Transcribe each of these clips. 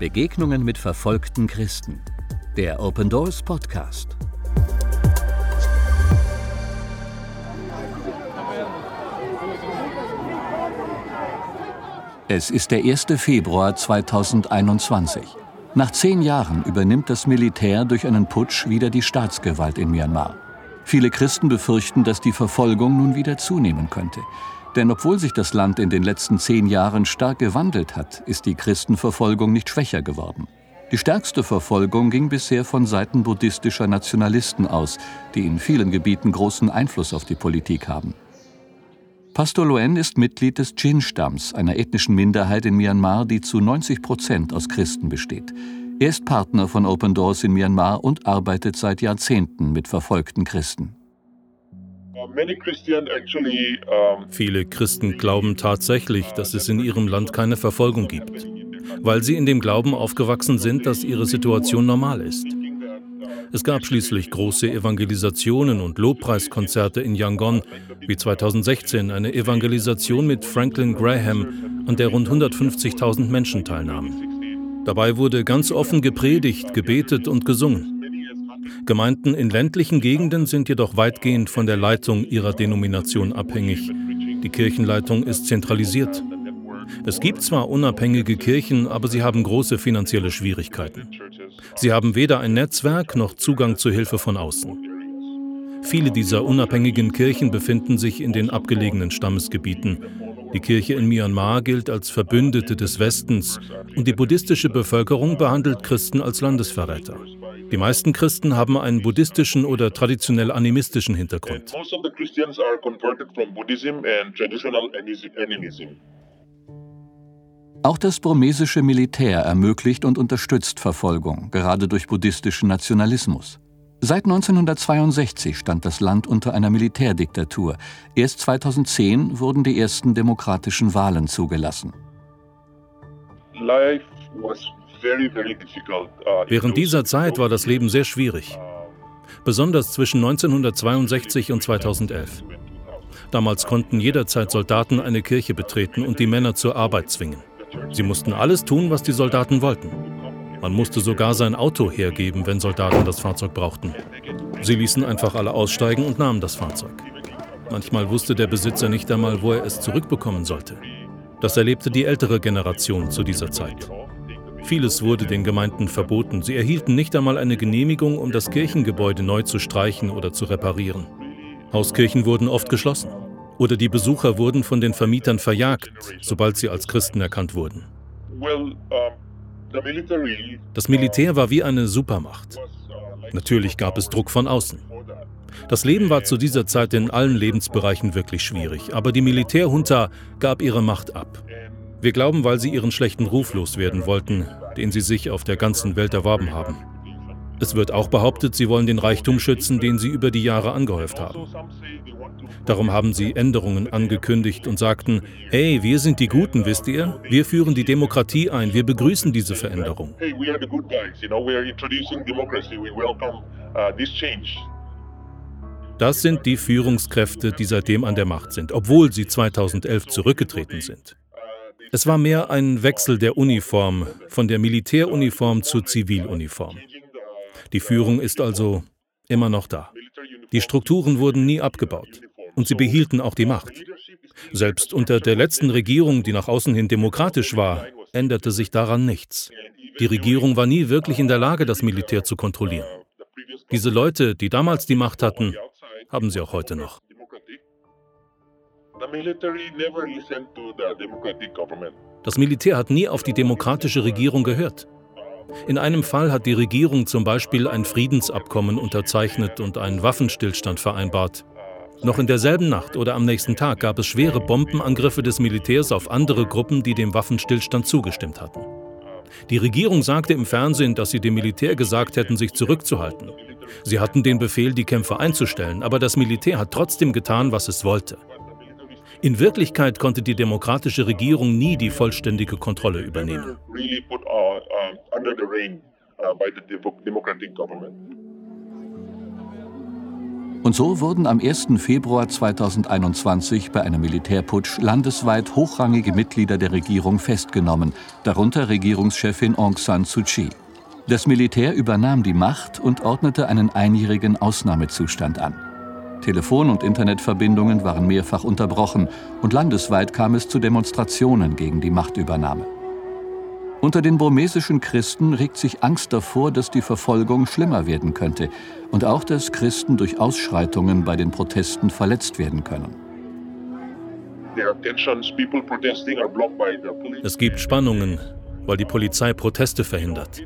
Begegnungen mit verfolgten Christen. Der Open Doors Podcast. Es ist der 1. Februar 2021. Nach zehn Jahren übernimmt das Militär durch einen Putsch wieder die Staatsgewalt in Myanmar. Viele Christen befürchten, dass die Verfolgung nun wieder zunehmen könnte. Denn obwohl sich das Land in den letzten zehn Jahren stark gewandelt hat, ist die Christenverfolgung nicht schwächer geworden. Die stärkste Verfolgung ging bisher von Seiten buddhistischer Nationalisten aus, die in vielen Gebieten großen Einfluss auf die Politik haben. Pastor Loen ist Mitglied des Chin-Stamms, einer ethnischen Minderheit in Myanmar, die zu 90 Prozent aus Christen besteht. Er ist Partner von Open Doors in Myanmar und arbeitet seit Jahrzehnten mit verfolgten Christen. Viele Christen glauben tatsächlich, dass es in ihrem Land keine Verfolgung gibt, weil sie in dem Glauben aufgewachsen sind, dass ihre Situation normal ist. Es gab schließlich große Evangelisationen und Lobpreiskonzerte in Yangon, wie 2016 eine Evangelisation mit Franklin Graham, an der rund 150.000 Menschen teilnahmen. Dabei wurde ganz offen gepredigt, gebetet und gesungen. Gemeinden in ländlichen Gegenden sind jedoch weitgehend von der Leitung ihrer Denomination abhängig. Die Kirchenleitung ist zentralisiert. Es gibt zwar unabhängige Kirchen, aber sie haben große finanzielle Schwierigkeiten. Sie haben weder ein Netzwerk noch Zugang zur Hilfe von außen. Viele dieser unabhängigen Kirchen befinden sich in den abgelegenen Stammesgebieten. Die Kirche in Myanmar gilt als Verbündete des Westens und die buddhistische Bevölkerung behandelt Christen als Landesverräter. Die meisten Christen haben einen buddhistischen oder traditionell animistischen Hintergrund. Auch das burmesische Militär ermöglicht und unterstützt Verfolgung, gerade durch buddhistischen Nationalismus. Seit 1962 stand das Land unter einer Militärdiktatur. Erst 2010 wurden die ersten demokratischen Wahlen zugelassen. Uh, Während dieser Zeit war das Leben sehr schwierig, besonders zwischen 1962 und 2011. Damals konnten jederzeit Soldaten eine Kirche betreten und die Männer zur Arbeit zwingen. Sie mussten alles tun, was die Soldaten wollten. Man musste sogar sein Auto hergeben, wenn Soldaten das Fahrzeug brauchten. Sie ließen einfach alle aussteigen und nahmen das Fahrzeug. Manchmal wusste der Besitzer nicht einmal, wo er es zurückbekommen sollte. Das erlebte die ältere Generation zu dieser Zeit. Vieles wurde den Gemeinden verboten. Sie erhielten nicht einmal eine Genehmigung, um das Kirchengebäude neu zu streichen oder zu reparieren. Hauskirchen wurden oft geschlossen oder die Besucher wurden von den Vermietern verjagt, sobald sie als Christen erkannt wurden. Das Militär war wie eine Supermacht. Natürlich gab es Druck von außen. Das Leben war zu dieser Zeit in allen Lebensbereichen wirklich schwierig, aber die Militärjunta gab ihre Macht ab. Wir glauben, weil sie ihren schlechten Ruf loswerden wollten, den sie sich auf der ganzen Welt erworben haben. Es wird auch behauptet, sie wollen den Reichtum schützen, den sie über die Jahre angehäuft haben. Darum haben sie Änderungen angekündigt und sagten, hey, wir sind die Guten, wisst ihr? Wir führen die Demokratie ein, wir begrüßen diese Veränderung. Das sind die Führungskräfte, die seitdem an der Macht sind, obwohl sie 2011 zurückgetreten sind. Es war mehr ein Wechsel der Uniform, von der Militäruniform zur Ziviluniform. Die Führung ist also immer noch da. Die Strukturen wurden nie abgebaut und sie behielten auch die Macht. Selbst unter der letzten Regierung, die nach außen hin demokratisch war, änderte sich daran nichts. Die Regierung war nie wirklich in der Lage, das Militär zu kontrollieren. Diese Leute, die damals die Macht hatten, haben sie auch heute noch. Das Militär hat nie auf die demokratische Regierung gehört. In einem Fall hat die Regierung zum Beispiel ein Friedensabkommen unterzeichnet und einen Waffenstillstand vereinbart. Noch in derselben Nacht oder am nächsten Tag gab es schwere Bombenangriffe des Militärs auf andere Gruppen, die dem Waffenstillstand zugestimmt hatten. Die Regierung sagte im Fernsehen, dass sie dem Militär gesagt hätten, sich zurückzuhalten. Sie hatten den Befehl, die Kämpfe einzustellen, aber das Militär hat trotzdem getan, was es wollte. In Wirklichkeit konnte die demokratische Regierung nie die vollständige Kontrolle übernehmen. Und so wurden am 1. Februar 2021 bei einem Militärputsch landesweit hochrangige Mitglieder der Regierung festgenommen, darunter Regierungschefin Aung San Suu Kyi. Das Militär übernahm die Macht und ordnete einen einjährigen Ausnahmezustand an. Telefon- und Internetverbindungen waren mehrfach unterbrochen und landesweit kam es zu Demonstrationen gegen die Machtübernahme. Unter den burmesischen Christen regt sich Angst davor, dass die Verfolgung schlimmer werden könnte und auch, dass Christen durch Ausschreitungen bei den Protesten verletzt werden können. Es gibt Spannungen, weil die Polizei Proteste verhindert.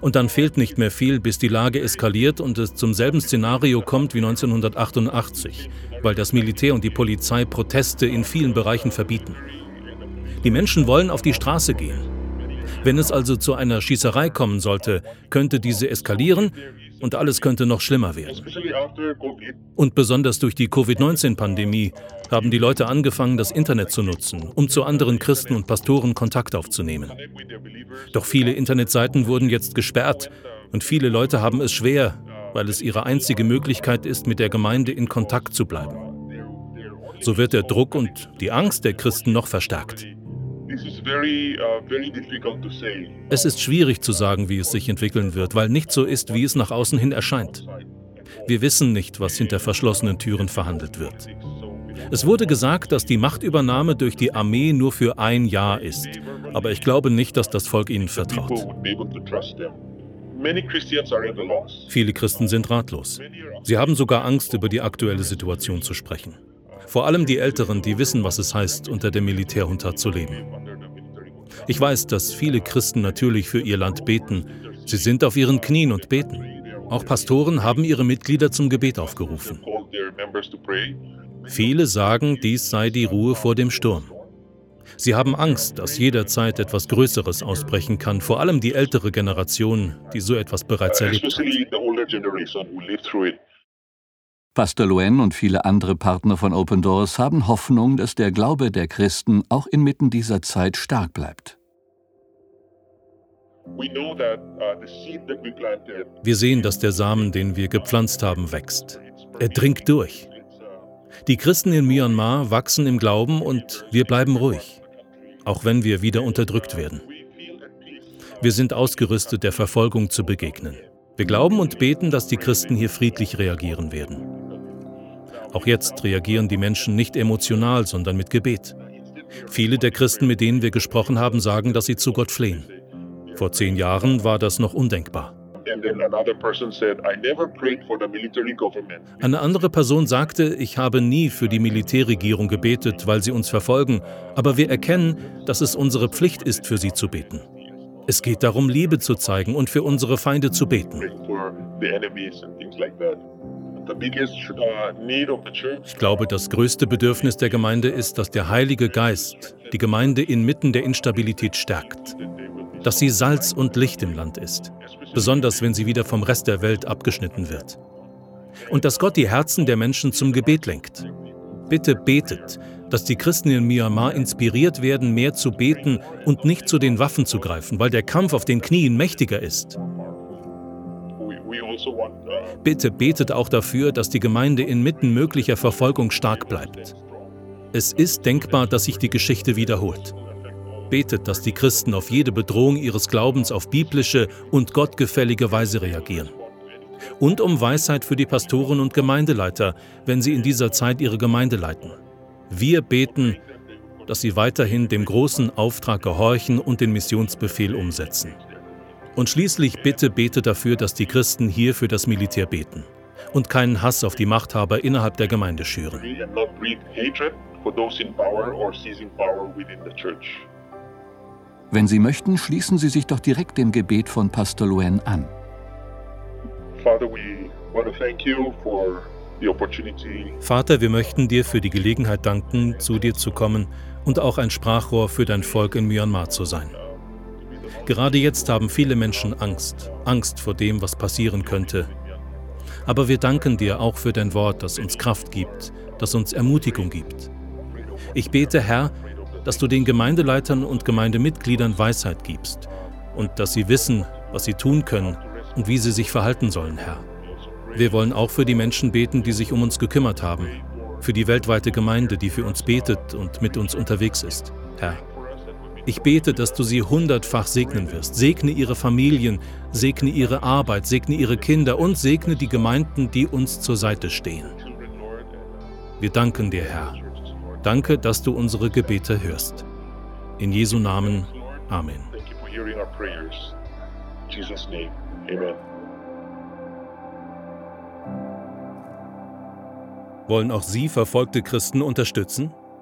Und dann fehlt nicht mehr viel, bis die Lage eskaliert und es zum selben Szenario kommt wie 1988, weil das Militär und die Polizei Proteste in vielen Bereichen verbieten. Die Menschen wollen auf die Straße gehen. Wenn es also zu einer Schießerei kommen sollte, könnte diese eskalieren und alles könnte noch schlimmer werden. Und besonders durch die Covid-19-Pandemie haben die Leute angefangen, das Internet zu nutzen, um zu anderen Christen und Pastoren Kontakt aufzunehmen. Doch viele Internetseiten wurden jetzt gesperrt und viele Leute haben es schwer, weil es ihre einzige Möglichkeit ist, mit der Gemeinde in Kontakt zu bleiben. So wird der Druck und die Angst der Christen noch verstärkt. Uh, es ist schwierig zu sagen, wie es sich entwickeln wird, weil nicht so ist, wie es nach außen hin erscheint. Wir wissen nicht, was hinter verschlossenen Türen verhandelt wird. Es wurde gesagt, dass die Machtübernahme durch die Armee nur für ein Jahr ist. Aber ich glaube nicht, dass das Volk ihnen vertraut. Viele Christen sind ratlos. Sie haben sogar Angst, über die aktuelle Situation zu sprechen. Vor allem die Älteren, die wissen, was es heißt, unter der Militärjunta zu leben. Ich weiß, dass viele Christen natürlich für ihr Land beten. Sie sind auf ihren Knien und beten. Auch Pastoren haben ihre Mitglieder zum Gebet aufgerufen. Viele sagen, dies sei die Ruhe vor dem Sturm. Sie haben Angst, dass jederzeit etwas Größeres ausbrechen kann, vor allem die ältere Generation, die so etwas bereits erlebt hat. Pastor Luen und viele andere Partner von Open Doors haben Hoffnung, dass der Glaube der Christen auch inmitten dieser Zeit stark bleibt. Uh, wir sehen, dass der Samen, den wir gepflanzt haben, wächst. Er dringt durch. Die Christen in Myanmar wachsen im Glauben und wir bleiben ruhig, auch wenn wir wieder unterdrückt werden. Wir sind ausgerüstet, der Verfolgung zu begegnen. Wir glauben und beten, dass die Christen hier friedlich reagieren werden. Auch jetzt reagieren die Menschen nicht emotional, sondern mit Gebet. Viele der Christen, mit denen wir gesprochen haben, sagen, dass sie zu Gott flehen. Vor zehn Jahren war das noch undenkbar. Eine andere Person sagte, ich habe nie für die Militärregierung gebetet, weil sie uns verfolgen, aber wir erkennen, dass es unsere Pflicht ist, für sie zu beten. Es geht darum, Liebe zu zeigen und für unsere Feinde zu beten. Ich glaube, das größte Bedürfnis der Gemeinde ist, dass der Heilige Geist die Gemeinde inmitten der Instabilität stärkt, dass sie Salz und Licht im Land ist, besonders wenn sie wieder vom Rest der Welt abgeschnitten wird. Und dass Gott die Herzen der Menschen zum Gebet lenkt. Bitte betet, dass die Christen in Myanmar inspiriert werden, mehr zu beten und nicht zu den Waffen zu greifen, weil der Kampf auf den Knien mächtiger ist. Bitte betet auch dafür, dass die Gemeinde inmitten möglicher Verfolgung stark bleibt. Es ist denkbar, dass sich die Geschichte wiederholt. Betet, dass die Christen auf jede Bedrohung ihres Glaubens auf biblische und gottgefällige Weise reagieren. Und um Weisheit für die Pastoren und Gemeindeleiter, wenn sie in dieser Zeit ihre Gemeinde leiten. Wir beten, dass sie weiterhin dem großen Auftrag gehorchen und den Missionsbefehl umsetzen. Und schließlich bitte bete dafür, dass die Christen hier für das Militär beten und keinen Hass auf die Machthaber innerhalb der Gemeinde schüren. Wenn Sie möchten, schließen Sie sich doch direkt dem Gebet von Pastor Luen an. Vater, wir möchten dir für die Gelegenheit danken, zu dir zu kommen und auch ein Sprachrohr für dein Volk in Myanmar zu sein. Gerade jetzt haben viele Menschen Angst, Angst vor dem, was passieren könnte. Aber wir danken dir auch für dein Wort, das uns Kraft gibt, das uns Ermutigung gibt. Ich bete, Herr, dass du den Gemeindeleitern und Gemeindemitgliedern Weisheit gibst und dass sie wissen, was sie tun können und wie sie sich verhalten sollen, Herr. Wir wollen auch für die Menschen beten, die sich um uns gekümmert haben, für die weltweite Gemeinde, die für uns betet und mit uns unterwegs ist, Herr. Ich bete, dass du sie hundertfach segnen wirst. Segne ihre Familien, segne ihre Arbeit, segne ihre Kinder und segne die Gemeinden, die uns zur Seite stehen. Wir danken dir, Herr. Danke, dass du unsere Gebete hörst. In Jesu Namen. Amen. Wollen auch Sie verfolgte Christen unterstützen?